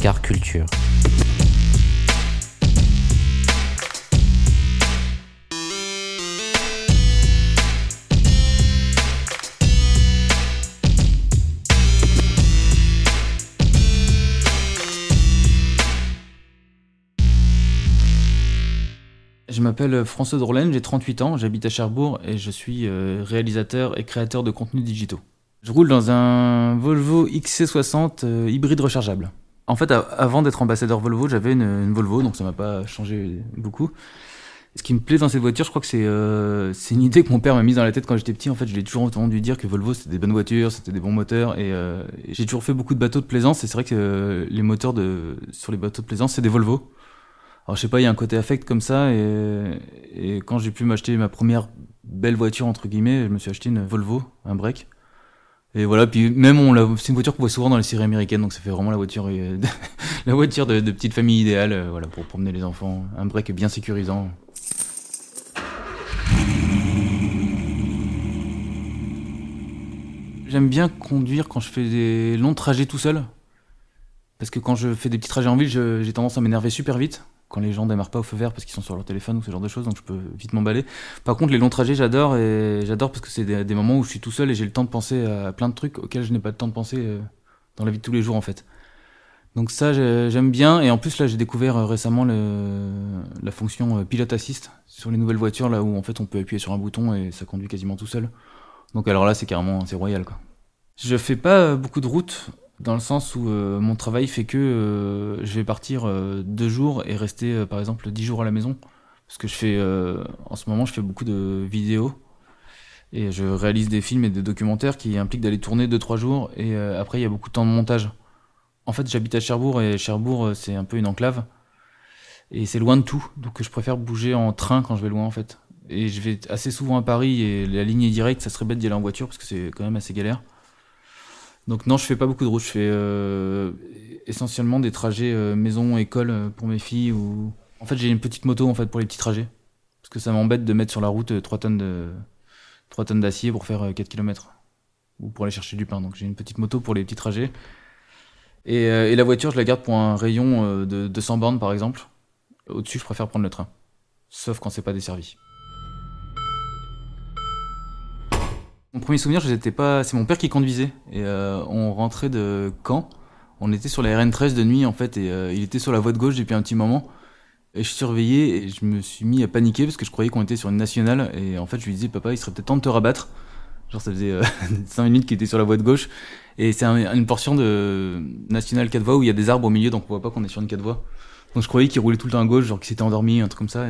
car culture. Je m'appelle François Drolaine, j'ai 38 ans, j'habite à Cherbourg et je suis euh, réalisateur et créateur de contenus digitaux. Je roule dans un Volvo XC60 euh, hybride rechargeable. En fait, avant d'être ambassadeur Volvo, j'avais une, Volvo, donc ça m'a pas changé beaucoup. Ce qui me plaît dans cette voiture, je crois que c'est euh, une idée que mon père m'a mise dans la tête quand j'étais petit. En fait, je l'ai toujours entendu dire que Volvo c'était des bonnes voitures, c'était des bons moteurs, et, et j'ai toujours fait beaucoup de bateaux de plaisance. Et c'est vrai que les moteurs de sur les bateaux de plaisance, c'est des Volvo. Alors je sais pas, il y a un côté affect comme ça et, et quand j'ai pu m'acheter ma première belle voiture entre guillemets, je me suis acheté une Volvo, un break. Et voilà, puis même c'est une voiture qu'on voit souvent dans les séries américaines, donc ça fait vraiment la voiture, euh, de, petite famille idéale, euh, pour promener les enfants. Un break bien sécurisant. J'aime bien conduire quand je fais des longs trajets tout seul. Parce que quand je fais des petits trajets en ville, j'ai tendance à m'énerver super vite quand les gens démarrent pas au feu vert parce qu'ils sont sur leur téléphone ou ce genre de choses, donc je peux vite m'emballer. Par contre, les longs trajets, j'adore et j'adore parce que c'est des, moments où je suis tout seul et j'ai le temps de penser à plein de trucs auxquels je n'ai pas le temps de penser euh, dans la vie de tous les jours en fait. Donc ça, j'aime bien et en plus là, j'ai découvert euh, récemment la fonction euh, pilote assist sur les nouvelles voitures là où en fait on peut appuyer sur un bouton et ça conduit quasiment tout seul. Donc alors là, c'est carrément c'est royal quoi. Je fais pas beaucoup de routes dans le sens où euh, mon travail fait que euh, je vais partir euh, deux jours et rester par exemple dix jours à la maison. Parce que je fais en ce moment je fais beaucoup de vidéos. Et je réalise des films et des documentaires qui impliquent d'aller tourner deux trois jours. Et après il y a beaucoup de temps de montage. En fait j'habite à Cherbourg et Cherbourg c'est un peu une enclave. Et c'est loin de tout. Donc je préfère bouger en train quand je vais loin en fait. Et je vais assez souvent à Paris et la ligne est directe. Ça serait bête d'y aller en voiture parce que c'est quand même assez galère. Donc non, je fais pas beaucoup de routes. Je fais euh, essentiellement des trajets euh, maison école euh, pour mes filles ou en fait j'ai une petite moto en fait pour les petits trajets parce que ça m'embête de mettre sur la route 3 tonnes de 3 tonnes d'acier pour faire 4 km ou pour aller chercher du pain. Donc j'ai une petite moto pour les petits trajets. Et, et, la voiture, je la garde pour un rayon de 200 bornes par exemple. Au-dessus, je préfère prendre le train. Sauf quand c'est pas desservi. Mon premier souvenir, je pas. C'est mon père qui conduisait et euh, on rentrait de Caen. On était sur la RN13 de nuit en fait et euh, il était sur la voie de gauche depuis un petit moment. Et je surveillais et je me suis mis à paniquer parce que je croyais qu'on était sur une nationale et en fait je lui disais papa il serait peut-être temps de te rabattre. Genre ça faisait 5 euh, minutes qu'il était sur la voie de gauche et c'est une portion de nationale 4 voies où il y a des arbres au milieu donc on voit pas qu'on est sur une 4 voies. Donc je croyais qu'il roulait tout le temps à gauche genre qu'il s'était endormi un truc comme ça.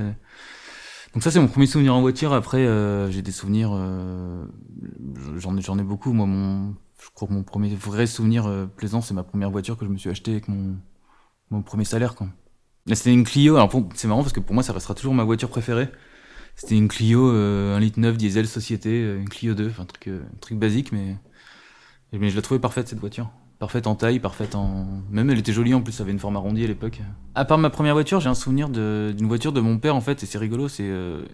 Donc ça c'est mon premier souvenir en voiture. Après euh, j'ai des souvenirs, euh, j'en ai j'en ai beaucoup. Moi mon, je crois que mon premier vrai souvenir euh, plaisant c'est ma première voiture que je me suis acheté avec mon mon premier salaire quoi. C'était une Clio. Alors c'est marrant parce que pour moi ça restera toujours ma voiture préférée. C'était une Clio euh, 1 litre 9 diesel société, une Clio 2, enfin un truc un truc basique mais mais je la trouvais parfaite cette voiture parfaite en taille, parfaite en. Même elle était jolie en plus, ça avait une forme arrondie à l'époque. À part ma première voiture, j'ai un souvenir d'une voiture de mon père en fait, et c'est rigolo, c'est. Euh,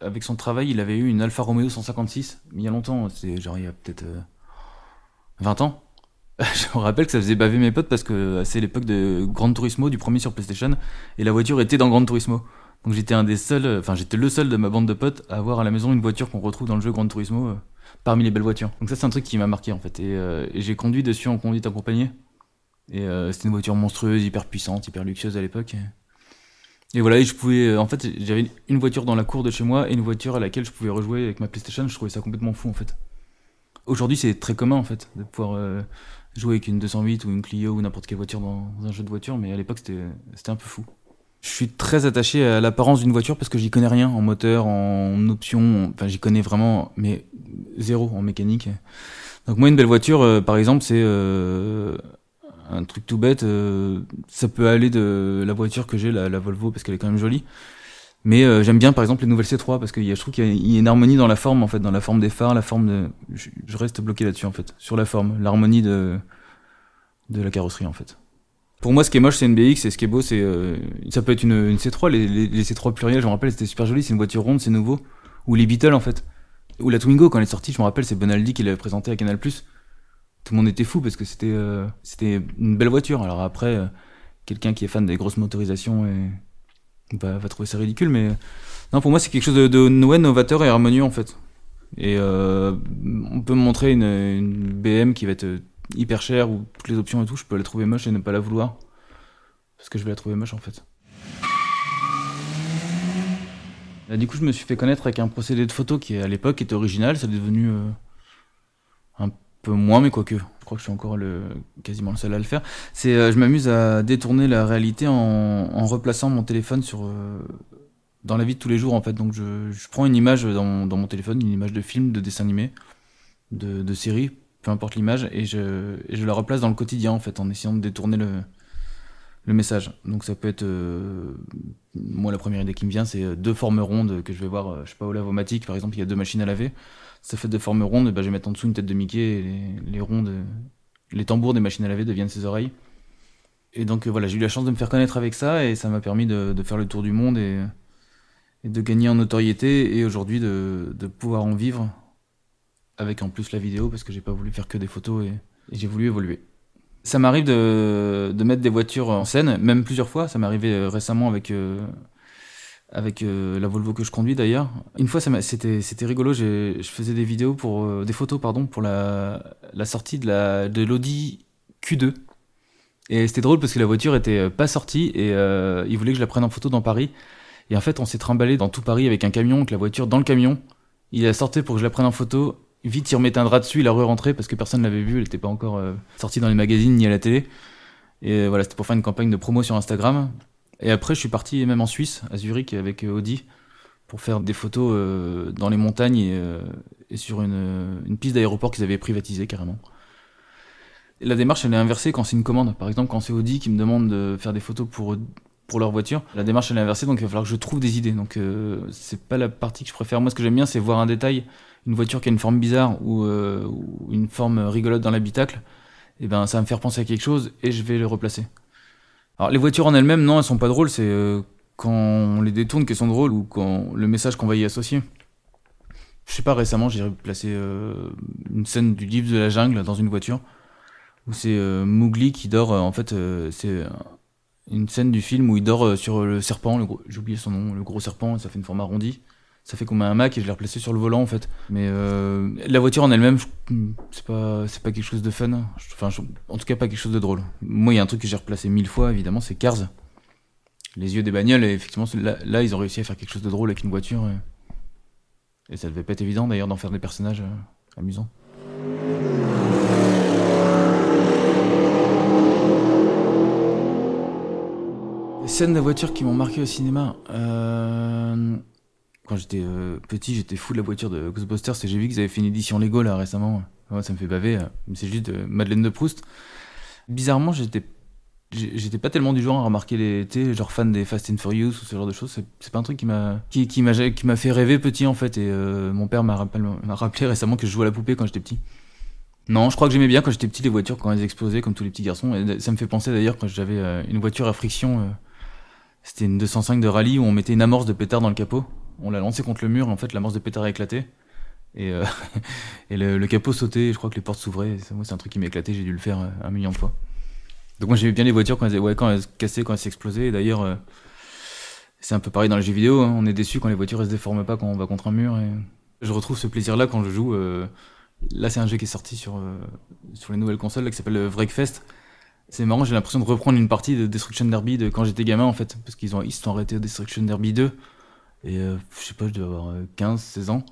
avec son travail, il avait eu une Alfa Romeo 156, il y a longtemps, c'est genre il y a peut-être 20 euh, ans. je me rappelle que ça faisait baver mes potes parce que c'est l'époque de Gran Turismo, du premier sur PlayStation, et la voiture était dans Gran Turismo. Donc j'étais un des seuls, enfin j'étais le seul de ma bande de potes à avoir à la maison une voiture qu'on retrouve dans le jeu Gran Turismo. Euh, parmi les belles voitures. Donc ça c'est un truc qui m'a marqué en fait. Et, euh, j'ai conduit dessus en conduite accompagnée. Et euh, c'était une voiture monstrueuse, hyper puissante, hyper luxueuse à l'époque. Et voilà, et je pouvais. En fait, j'avais une voiture dans la cour de chez moi et une voiture à laquelle je pouvais rejouer avec ma PlayStation. Je trouvais ça complètement fou en fait. Aujourd'hui, c'est très commun en fait de pouvoir euh, jouer avec une 208 ou une Clio ou n'importe quelle voiture dans un jeu de voiture, mais à l'époque, c'était un peu fou. Je suis très attaché à l'apparence d'une voiture parce que j'y connais rien en moteur, en option. Enfin, j'y connais vraiment, mais zéro en mécanique. Donc moi, une belle voiture, euh, par exemple, c'est euh, un truc tout bête. Euh, ça peut aller de la voiture que j'ai, la, Volvo, parce qu'elle est quand même jolie. Mais j'aime bien, par exemple, les nouvelles C3 parce que je trouve qu'il y, a une harmonie dans la forme, en fait, dans la forme des phares, la forme de. Je, reste bloqué là-dessus, en fait, sur la forme, l'harmonie de la carrosserie, en fait. Pour moi, ce qui est moche, c'est une BX, et ce qui est beau, c'est. ça peut être une, une C3, les, les, les, C3 pluriels, je me rappelle, c'était super joli, c'est une voiture ronde, c'est nouveau. Ou les Beatles, en fait. Ou la Twingo, quand elle est sortie, je me rappelle, c'est Bonaldi qui l'avait présenté à Canal+. Tout le monde était fou parce que c'était euh, c'était une belle voiture. Alors après, euh, quelqu'un qui est fan des grosses motorisations et, va, trouver ça ridicule, mais non, pour moi, c'est quelque chose de, de novateur et harmonieux en fait. Et euh, on peut me montrer une, une, BM qui va être hyper chère ou toutes les options et tout, je peux la trouver moche et ne pas la vouloir parce que je vais la trouver moche en fait. du coup, je me suis fait connaître avec un procédé de photo qui, à l'époque, était original. Ça est devenu euh, un peu moins, mais quoique. Je crois que je suis encore le, quasiment le seul à le faire. C'est, euh, je m'amuse à détourner la réalité en, en replaçant mon téléphone sur, euh, dans la vie de tous les jours, en fait. Donc, je, je prends une image dans, dans, mon téléphone, une image de film, de dessin animé, de, de série, peu importe l'image, et je, et la replace dans le quotidien, en fait, en essayant de détourner le, message. Donc ça peut être, euh, moi la première idée qui me vient, c'est euh, deux formes rondes que je vais voir, euh, je sais pas au lavomatique par exemple, il y a deux machines à laver. Ça fait deux formes rondes, ben, je vais mettre en dessous une tête de Mickey et les, les rondes, les tambours des machines à laver deviennent ses oreilles. Et donc voilà, j'ai eu la chance de me faire connaître avec ça et ça m'a permis de, faire le tour du monde et, et de gagner en notoriété et aujourd'hui de, pouvoir en vivre avec en plus la vidéo parce que j'ai pas voulu faire que des photos et, j'ai voulu évoluer. Ça m'arrive de, mettre des voitures en scène, même plusieurs fois. Ça m'est arrivé euh, récemment avec, euh, avec euh, la Volvo que je conduis d'ailleurs. Une fois, c'était, rigolo. Je faisais des vidéos pour, des photos pardon, pour la, la sortie de, la, de l'Audi Q2. Et c'était drôle parce que la voiture était pas sortie et ils voulaient que je la prenne en photo dans Paris. Et en fait, on s'est trimballé dans tout Paris avec un camion, avec la voiture dans le camion. Il a sorti pour que je la prenne en photo vite il remettait un drap dessus, il a re-rentré parce que personne l'avait vu, elle n'était pas encore euh, sortie dans les magazines ni à la télé. Et euh, voilà, c'était pour faire une campagne de promo sur Instagram. Et après, je suis parti même en Suisse, à Zurich, avec euh, Audi, pour faire des photos dans les montagnes et, sur une, une piste d'aéroport qu'ils avaient privatisée carrément. La démarche, elle est inversée quand c'est une commande. Par exemple, quand c'est Audi qui me demande de faire des photos pour pour leur voiture. La démarche elle est inversée, donc il va falloir que je trouve des idées. Donc euh, c'est pas la partie que je préfère. Moi, ce que j'aime bien, c'est voir un détail une voiture qui a une forme bizarre ou, euh, une forme rigolote dans l'habitacle, et eh ben ça va me faire penser à quelque chose et je vais le replacer. Alors les voitures en elles-mêmes, non, elles sont pas drôles, c'est euh, quand on les détourne qu'elles sont drôles ou quand le message qu'on va y associer. Je sais pas, récemment j'ai replacé euh, une scène du livre de la jungle dans une voiture où c'est euh, Mowgli qui dort, en fait c'est une scène du film où il dort sur le serpent, j'ai oublié son nom, le gros serpent, ça fait une forme arrondie ça fait comme un Mac et je l'ai replacé sur le volant en fait. Mais euh, la voiture en elle-même, c'est pas c'est pas quelque chose de fun. Enfin, en tout cas pas quelque chose de drôle. Moi, il y a un truc que j'ai replacé mille fois évidemment, c'est Cars. Les yeux des bagnoles et effectivement là, ils ont réussi à faire quelque chose de drôle avec une voiture et, et ça devait pas être évident d'ailleurs d'en faire des personnages euh, amusants. Scènes de voiture qui m'ont marqué au cinéma. Euh quand j'étais euh, petit, j'étais fou de la voiture de Ghostbusters et j'ai vu qu'ils avaient fait une édition Lego là récemment. Ouais, ça me fait baver. Euh, c'est juste euh, Madeleine de Proust. Bizarrement, j'étais j'étais pas tellement du genre à remarquer les tu genre fan des Fast and Furious ou ce genre de choses c'est pas un truc qui m'a qui, qui m'a fait rêver petit en fait et euh, mon père m'a rappelé, rappelé récemment que je jouais à la poupée quand j'étais petit non je crois que j'aimais bien quand j'étais petit les voitures quand elles explosaient comme tous les petits garçons et ça me fait penser d'ailleurs quand j'avais euh, une voiture à friction euh, c'était une 205 de rallye où on mettait une amorce de pétard dans le capot on l'a lancé contre le mur, en fait, la morse de pétard a éclaté. Et, euh, le, capot sautait, je crois que les portes s'ouvraient. Moi, c'est un truc qui m'a éclaté, j'ai dû le faire euh, un million de fois. Donc, moi, j'aimais bien les voitures quand elles, ouais, quand elles se cassaient, quand elles s'explosaient. D'ailleurs, euh, c'est un peu pareil dans les jeux vidéo. Hein. On est déçu quand les voitures elles se déforment pas quand on va contre un mur. Et... Je retrouve ce plaisir-là quand je joue. Là, c'est un jeu qui est sorti sur, les nouvelles consoles qui s'appelle Wreckfest. C'est marrant, j'ai l'impression de reprendre une partie de Destruction Derby de quand j'étais gamin en fait, parce qu'ils ont ils se sont arrêtés Destruction Derby 2 et euh, je sais pas, je devais avoir 15, 16 ans.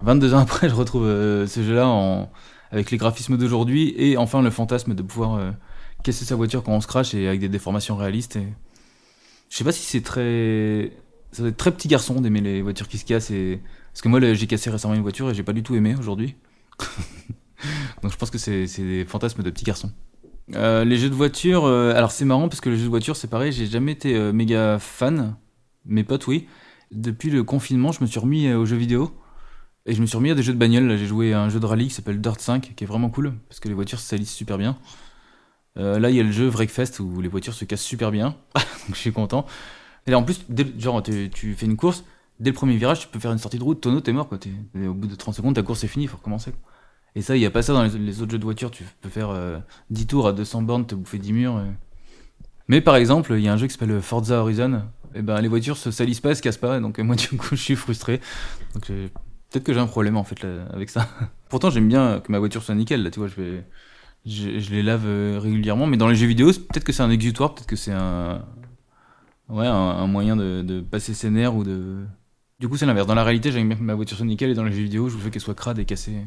22 ans après, je retrouve ce jeu-là avec les graphismes d'aujourd'hui et enfin le fantasme de pouvoir casser sa voiture quand on se crache et avec des déformations réalistes. Je sais pas si c'est très. Ça doit être très petit garçon d'aimer les voitures qui se cassent. Parce que moi, j'ai cassé récemment une voiture et j'ai pas du tout aimé aujourd'hui. Donc je pense que c'est des fantasmes de petit garçon. Euh, les jeux de voiture, euh, alors c'est marrant parce que les jeux de voiture, c'est pareil, j'ai jamais été euh, méga fan. Mes potes, oui. Depuis le confinement, je me suis remis aux jeux vidéo. Et je me suis remis à des jeux de bagnole. J'ai joué à un jeu de rallye qui s'appelle Dirt 5, qui est vraiment cool, parce que les voitures se salissent super bien. Euh, là, il y a le jeu Wreckfest où les voitures se cassent super bien. donc je suis content. Et en plus, genre, tu, fais une course, dès le premier virage, tu peux faire une sortie de route, tonneau, t'es mort. Quoi. au bout de 30 secondes, ta course est finie, il faut recommencer. Et ça, il n'y a pas ça dans les, autres jeux de voiture. Tu peux faire 10 euh, tours à 200 bornes, te bouffer 10 murs. Mais par exemple, il y a un jeu qui s'appelle Forza Horizon. Et ben, les voitures se salissent pas, se cassent pas. Donc moi, du coup, je suis frustré. Donc peut-être que j'ai un problème en fait avec ça. Pourtant, j'aime bien que ma voiture soit nickel. Là, tu vois, je vais je, les lave euh, régulièrement, mais dans les jeux vidéo, peut-être que c'est un exutoire, peut-être que c'est un, ouais, un, moyen de, passer ses nerfs ou de. Du coup, c'est l'inverse. Dans la réalité, j'aime bien que ma voiture soit nickel et dans les jeux vidéo, je veux qu'elle soit crade et cassée.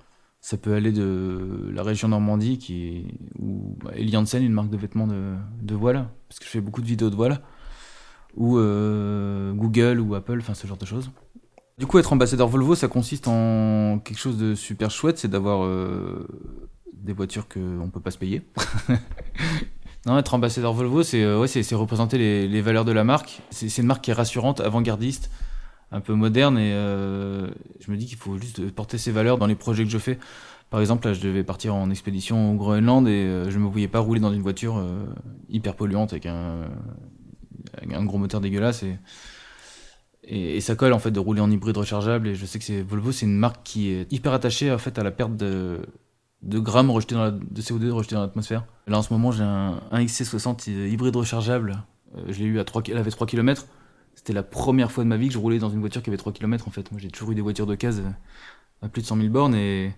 Ça peut aller de la région Normandie, qui où bah, Eliansen, une marque de vêtements de, de, voile, parce que je fais beaucoup de vidéos de voile, ou euh, Google ou Apple, enfin ce genre de choses. Du coup, être ambassadeur Volvo, ça consiste en quelque chose de super chouette, c'est d'avoir euh, des voitures qu'on peut pas se payer. non, être ambassadeur Volvo, c'est euh, ouais, représenter les, les, valeurs de la marque. C'est une marque qui est rassurante, avant-gardiste, un peu moderne et euh, je me dis qu'il faut juste porter ces valeurs dans les projets que je fais. Par exemple, là, je devais partir en expédition au Groenland et euh, je me voyais pas rouler dans une voiture euh, hyper polluante avec un, gros moteur dégueulasse et, ça colle en fait de rouler en hybride rechargeable et je sais que c'est Volvo, c'est une marque qui est hyper attachée en fait à la perte de, grammes rejetés dans de CO2 rejetés dans l'atmosphère. Là en ce moment, j'ai un, un XC60 hybride rechargeable. je l'ai eu à 3 elle avait 3 km c'était la première fois de ma vie que je roulais dans une voiture qui avait 3 km en fait. Moi j'ai toujours eu des voitures de case euh, à plus de 100 000 bornes et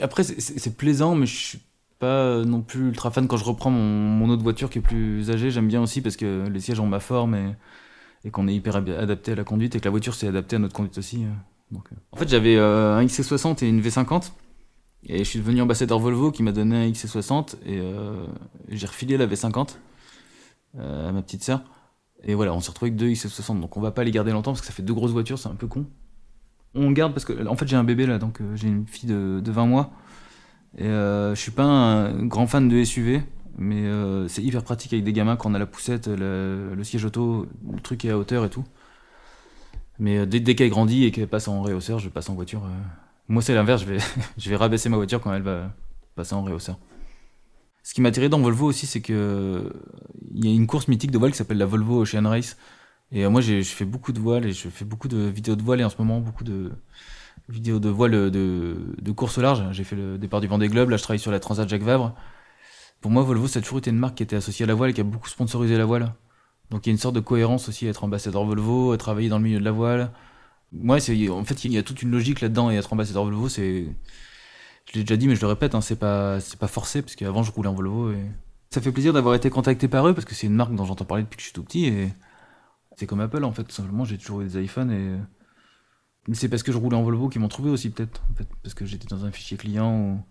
après c'est plaisant mais je suis pas non plus ultra fan quand je reprends mon, autre voiture qui est plus âgée. J'aime bien aussi parce que les sièges ont ma forme et, qu'on est hyper adapté à la conduite et que la voiture s'est adaptée à notre conduite aussi. Euh. Euh. En fait j'avais un XC60 et une V50 et je suis devenu ambassadeur Volvo qui m'a donné un XC60 et j'ai refilé la V50 à ma petite sœur. Et voilà, on s'est retrouvé avec deux XC60, donc on va pas les garder longtemps parce que ça fait deux grosses voitures, c'est un peu con. On garde parce que, en fait, j'ai un bébé là, donc euh, j'ai une fille de, de, 20 mois. Et euh, je suis pas un grand fan de SUV, mais euh, c'est hyper pratique avec des gamins quand on a la poussette, le, siège auto, le truc est à hauteur et tout. Mais euh, dès, dès qu'elle grandit et qu'elle passe en réhausseur, je passe en voiture. Moi, c'est l'inverse, je vais, je vais rabaisser ma voiture quand elle va passer en réhausseur. Ce qui m'a attiré dans Volvo aussi, c'est que il y a une course mythique de voile qui s'appelle la Volvo Ocean Race. Et euh, moi, je fais beaucoup de voile et je fais beaucoup de vidéos de voile et en ce moment beaucoup de vidéos de voile de, de course au large. J'ai fait le départ du Vendée Globe. Là, je travaille sur la Transat Jacques Vabre. Pour moi, Volvo, ça a toujours été une marque qui était associée à la voile et qui a beaucoup sponsorisé la voile. Donc il y a une sorte de cohérence aussi à être ambassadeur Volvo, à travailler dans le milieu de la voile. Moi, c'est en fait il y a toute une logique là-dedans et être ambassadeur Volvo, c'est je l'ai déjà dit, mais je le répète, hein, c'est pas, forcé, parce qu'avant je roulais en Volvo et Ça fait plaisir d'avoir été contacté par eux parce que c'est une marque dont j'entends parler depuis que je suis tout petit et c'est comme Apple en fait. Tout simplement, j'ai toujours eu des iPhones et c'est parce que je roulais en Volvo qu'ils m'ont trouvé aussi peut-être. Parce que j'étais dans un fichier client.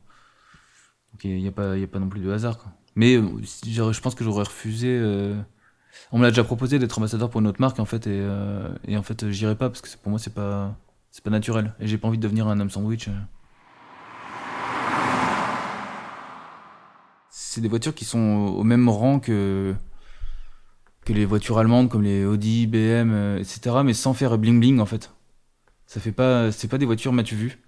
Donc il n'y a, pas, y a pas non plus de hasard. Mais euh, je pense que j'aurais refusé. Euh, on me l'a déjà proposé d'être ambassadeur pour une autre marque en fait et, euh, en fait j'irai pas parce que pour moi c'est pas pas naturel et j'ai pas envie de devenir un homme sandwich. C'est des voitures qui sont au même rang que que les voitures allemandes comme les Audi, BM, etc. Mais sans faire bling bling en fait. Ça fait pas, c'est pas des voitures m'as-tu vu.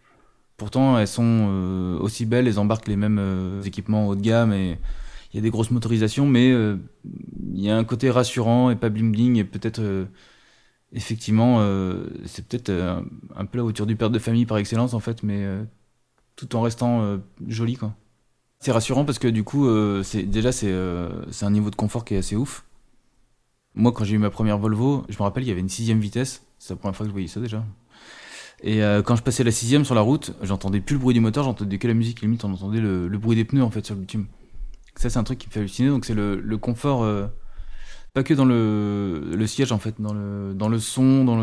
Pourtant, elles sont aussi belles, elles embarquent les mêmes équipements haut de gamme et il y a des grosses motorisations, mais euh, il y a un côté rassurant et pas bling bling et peut-être euh, effectivement euh, c'est peut-être un peu la voiture du père de famille par excellence en fait, mais tout en restant joli quoi. C'est rassurant parce que du coup c'est déjà c'est c'est un niveau de confort qui est assez ouf. Moi quand j'ai eu ma première Volvo, je me rappelle il y avait une sixième vitesse, c'est la première fois que je voyais ça déjà. Et quand je passais la sixième sur la route, j'entendais plus le bruit du moteur, j'entendais que la musique, limite on entendait le, bruit des pneus en fait sur le bitume. Ça, c'est un truc qui me fait halluciner. Donc, c'est le, confort, euh, pas que dans le, le, siège, en fait, dans le, dans le son, dans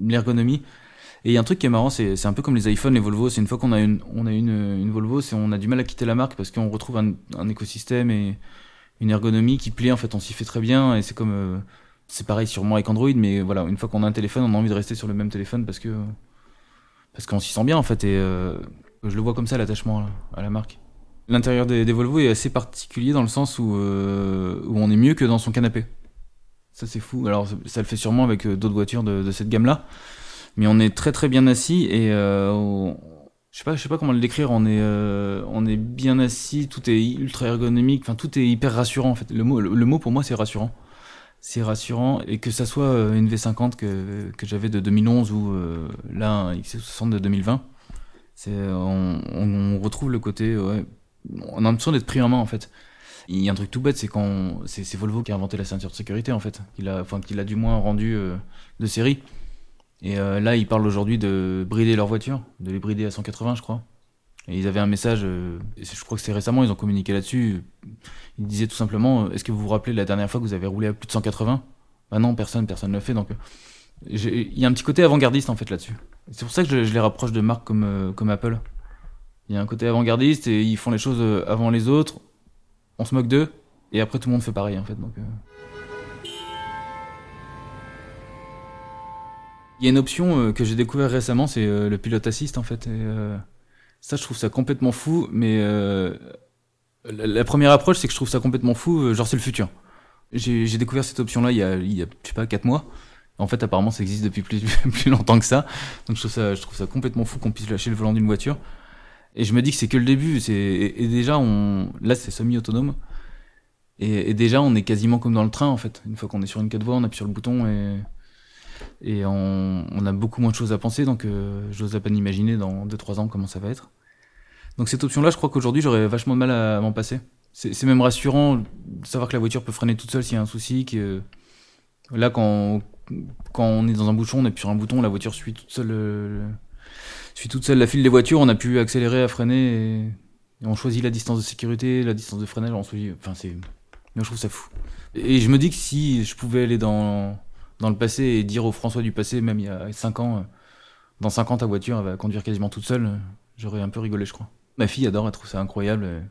l'ergonomie. Et il y a un truc qui est marrant, c'est un peu comme les iPhones, les Volvo. C'est une fois qu'on a une, on a une, une Volvo, c'est on a du mal à quitter la marque parce qu'on retrouve un, un, écosystème et une ergonomie qui plaît. En fait, on s'y fait très bien. Et c'est comme, euh, c'est pareil sûrement avec Android, mais voilà, une fois qu'on a un téléphone, on a envie de rester sur le même téléphone parce que, parce qu'on s'y sent bien, en fait. Et euh, je le vois comme ça, l'attachement à la marque. L'intérieur des, Volvo est assez particulier dans le sens où, euh, où on est mieux que dans son canapé. Ça c'est fou. Alors ça le fait sûrement avec d'autres voitures de, cette gamme-là, mais on est très très bien assis et euh, je sais pas, je sais pas comment le décrire. On est on est bien assis, tout est ultra ergonomique, enfin tout est hyper rassurant en fait. Le mot le, mot pour moi c'est rassurant. C'est rassurant et que ça soit une V50 que, que j'avais de 2011 ou là un XC60 de 2020, c'est on, retrouve le côté on a l'impression d'être pris en main en fait. Il y a un truc tout bête, c'est quand c'est Volvo qui a inventé la ceinture de sécurité en fait, qu'il a, enfin qu'il a du moins rendu euh, de série. Et euh, là, ils parlent aujourd'hui de brider leur voiture, de les brider à 180, je crois. Et ils avaient un message, euh, je crois que c'est récemment, ils ont communiqué là-dessus. Ils disaient tout simplement, est-ce que vous vous rappelez la dernière fois que vous avez roulé à plus de 180 Bah non, personne, personne ne le fait. Donc, il y a un petit côté avant-gardiste en fait là-dessus. C'est pour ça que je, les rapproche de marques comme, comme Apple. Il y a un côté avant-gardiste et ils font les choses euh, avant les autres. On se moque d'eux et après tout le monde fait pareil en fait. Donc, euh. Il y a une option euh, que j'ai découvert récemment, c'est le pilote assist en fait. Et, ça, je trouve ça complètement fou, mais la, première approche, c'est que je trouve ça complètement fou, genre c'est le futur. J'ai découvert cette option-là il y a, il y a, je sais pas, 4 mois. En fait, apparemment, ça existe depuis plus, plus longtemps que ça. Donc je trouve ça, je trouve ça complètement fou qu'on puisse lâcher le volant d'une voiture. Et je me dis que c'est que le début. C'est et, déjà on là c'est semi-autonome. Et, déjà on est quasiment comme dans le train en fait. Une fois qu'on est sur une 4 voies, on appuie sur le bouton et et on, on a beaucoup moins de choses à penser. Donc euh, j'ose à peine imaginer dans 2-3 ans comment ça va être. Donc cette option-là, je crois qu'aujourd'hui j'aurais vachement de mal à, m'en passer. C'est même rassurant de savoir que la voiture peut freiner toute seule s'il y a un souci. Que là quand quand on est dans un bouchon, on appuie sur un bouton, la voiture suit toute seule. Le, je suis toute seule la file des voitures, on a pu accélérer à freiner et, on choisit la distance de sécurité, la distance de freinage, on choisit, enfin c'est, je trouve ça fou. Et je me dis que si je pouvais aller dans, dans le passé et dire au François du passé, même il y a 5 ans, dans 5 ans ta voiture va conduire quasiment toute seule, j'aurais un peu rigolé je crois. Ma fille adore, elle trouve ça incroyable.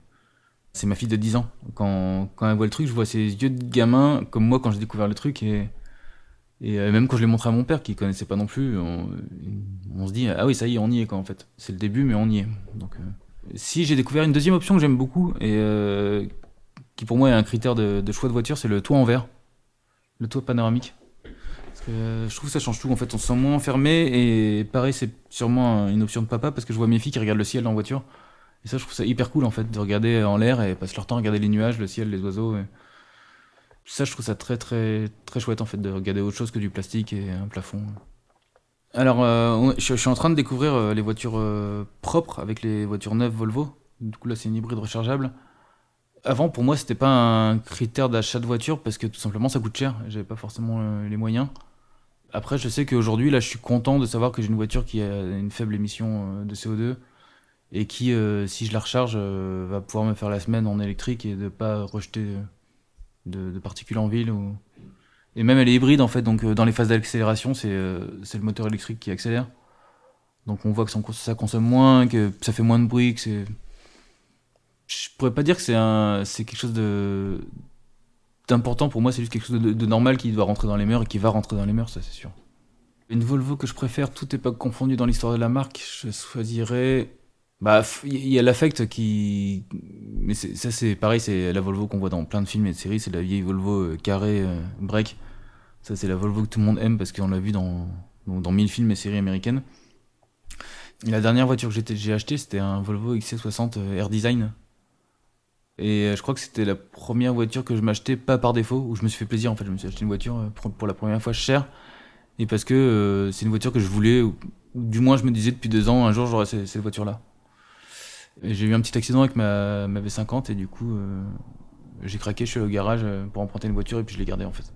C'est ma fille de 10 ans. Quand, quand elle voit le truc, je vois ses yeux de gamin, comme moi quand j'ai découvert le truc, et et euh, même quand je l'ai montré à mon père, qui connaissait pas non plus, on, se dit ah oui ça y est, on y est quoi en fait. C'est le début, mais on y est. Donc euh, si j'ai découvert une deuxième option que j'aime beaucoup et euh, qui pour moi est un critère de, choix de voiture, c'est le toit en verre, le toit panoramique. Que je trouve que ça change tout en fait. On se sent moins enfermé et pareil c'est sûrement une option de papa parce que je vois mes filles qui regardent le ciel en voiture. Et ça je trouve ça hyper cool en fait de regarder en l'air et passer leur temps à regarder les nuages, le ciel, les oiseaux. Ça, je trouve ça très très très chouette en fait de regarder autre chose que du plastique et un plafond. Alors, euh, je, suis en train de découvrir euh, les voitures euh, propres avec les voitures neuves Volvo. Du coup, là, c'est une hybride rechargeable. Avant, pour moi, c'était pas un critère d'achat de voiture parce que tout simplement, ça coûte cher. J'avais pas forcément les moyens. Après, je sais qu'aujourd'hui, là, je suis content de savoir que j'ai une voiture qui a une faible émission de CO2 et qui, euh, si je la recharge, euh, va pouvoir me faire la semaine en électrique et de pas rejeter de, particules en ville. Et même elle est hybride en fait, donc euh, dans les phases d'accélération, c'est euh, le moteur électrique qui accélère. Donc on voit que ça, consomme moins, que ça fait moins de bruit, que c'est. Je pourrais pas dire que c'est un, quelque chose de d'important pour moi, c'est juste quelque chose de, normal qui doit rentrer dans les mœurs et qui va rentrer dans les mœurs, ça c'est sûr. Une Volvo que je préfère, toute époque confondue dans l'histoire de la marque, je choisirais. Bah, il y a l'affect qui. Mais ça, c'est pareil, c'est la Volvo qu'on voit dans plein de films et de séries, c'est la vieille Volvo euh, carrée euh, break. Ça, c'est la Volvo que tout le monde aime parce qu'on l'a vu dans, dans, dans mille films et séries américaines. La dernière voiture que j'ai achetée, c'était un Volvo XC60 euh, Air Design. Et euh, je crois que c'était la première voiture que je m'achetais, pas par défaut, où je me suis fait plaisir en fait. Je me suis acheté une voiture euh, pour, la première fois chère. Et parce que euh, c'est une voiture que je voulais, ou, du moins je me disais depuis deux ans, un jour j'aurai cette, voiture-là. J'ai eu un petit accident avec ma, ma V50 et du coup j'ai craqué, je suis au garage pour emprunter une voiture et puis je l'ai gardée en fait.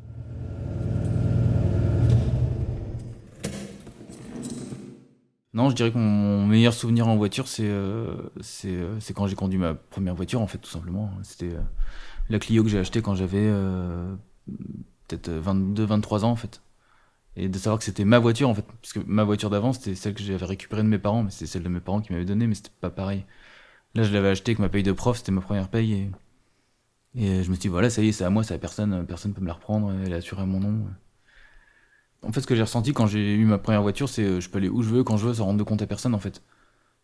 Non, je dirais que mon, meilleur souvenir en voiture, c'est euh, c'est euh, c'est quand j'ai conduit ma première voiture, en fait, tout simplement. C'était euh, la Clio que j'ai achetée quand j'avais euh, peut-être 22-23 ans, en fait. Et de savoir que c'était ma voiture, en fait. Parce que ma voiture d'avant, c'était celle que j'avais récupérée de mes parents, mais c'était celle de mes parents qui m'avaient donnée, mais c'était pas pareil. Là, je l'avais achetée avec ma paye de prof, c'était ma première paye. Et, je me suis dit, voilà, ça y est, c'est à moi, c'est à personne, personne peut me la reprendre, elle est assurée à mon nom. En fait, ce que j'ai ressenti quand j'ai eu ma première voiture, c'est euh, je peux aller où je veux, quand je veux, sans rendre compte à personne, en fait.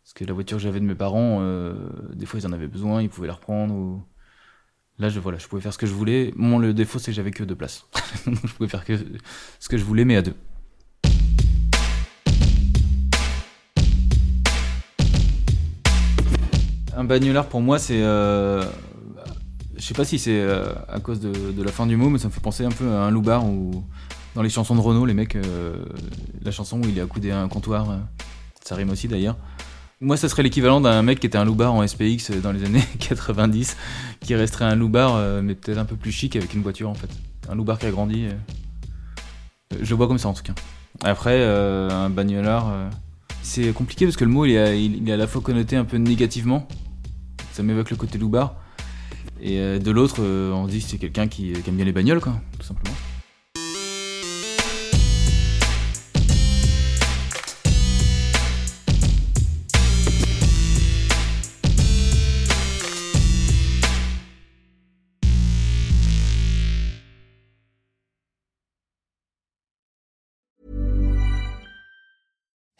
Parce que la voiture que j'avais de mes parents, euh, des fois ils en avaient besoin, ils pouvaient la reprendre. Là, je, voilà, je pouvais faire ce que je voulais. Mon le défaut, c'est que j'avais que deux places. Je pouvais faire que ce que je voulais, mais à deux. Un bagnolard, pour moi, c'est. euh, Je sais pas si c'est euh, à cause de, de la fin du mot, mais ça me fait penser un peu à un loupard ou dans les chansons de Renault, les mecs, euh, la chanson où il est accoudé à un comptoir, euh, ça rime aussi d'ailleurs. Moi, ça serait l'équivalent d'un mec qui était un loupard en SPX dans les années 90, qui resterait un loupard, euh, mais peut-être un peu plus chic avec une voiture en fait. Un loupard qui a grandi. euh. Je vois comme ça en tout cas. Après, euh, un bagnolard, euh, c'est compliqué parce que le mot il est, à, la fois connoté un peu négativement. Ça m'évoque le côté loupard. Et euh, de l'autre, euh, on dit que c'est quelqu'un qui, qui aime bien les bagnoles, quoi, tout simplement.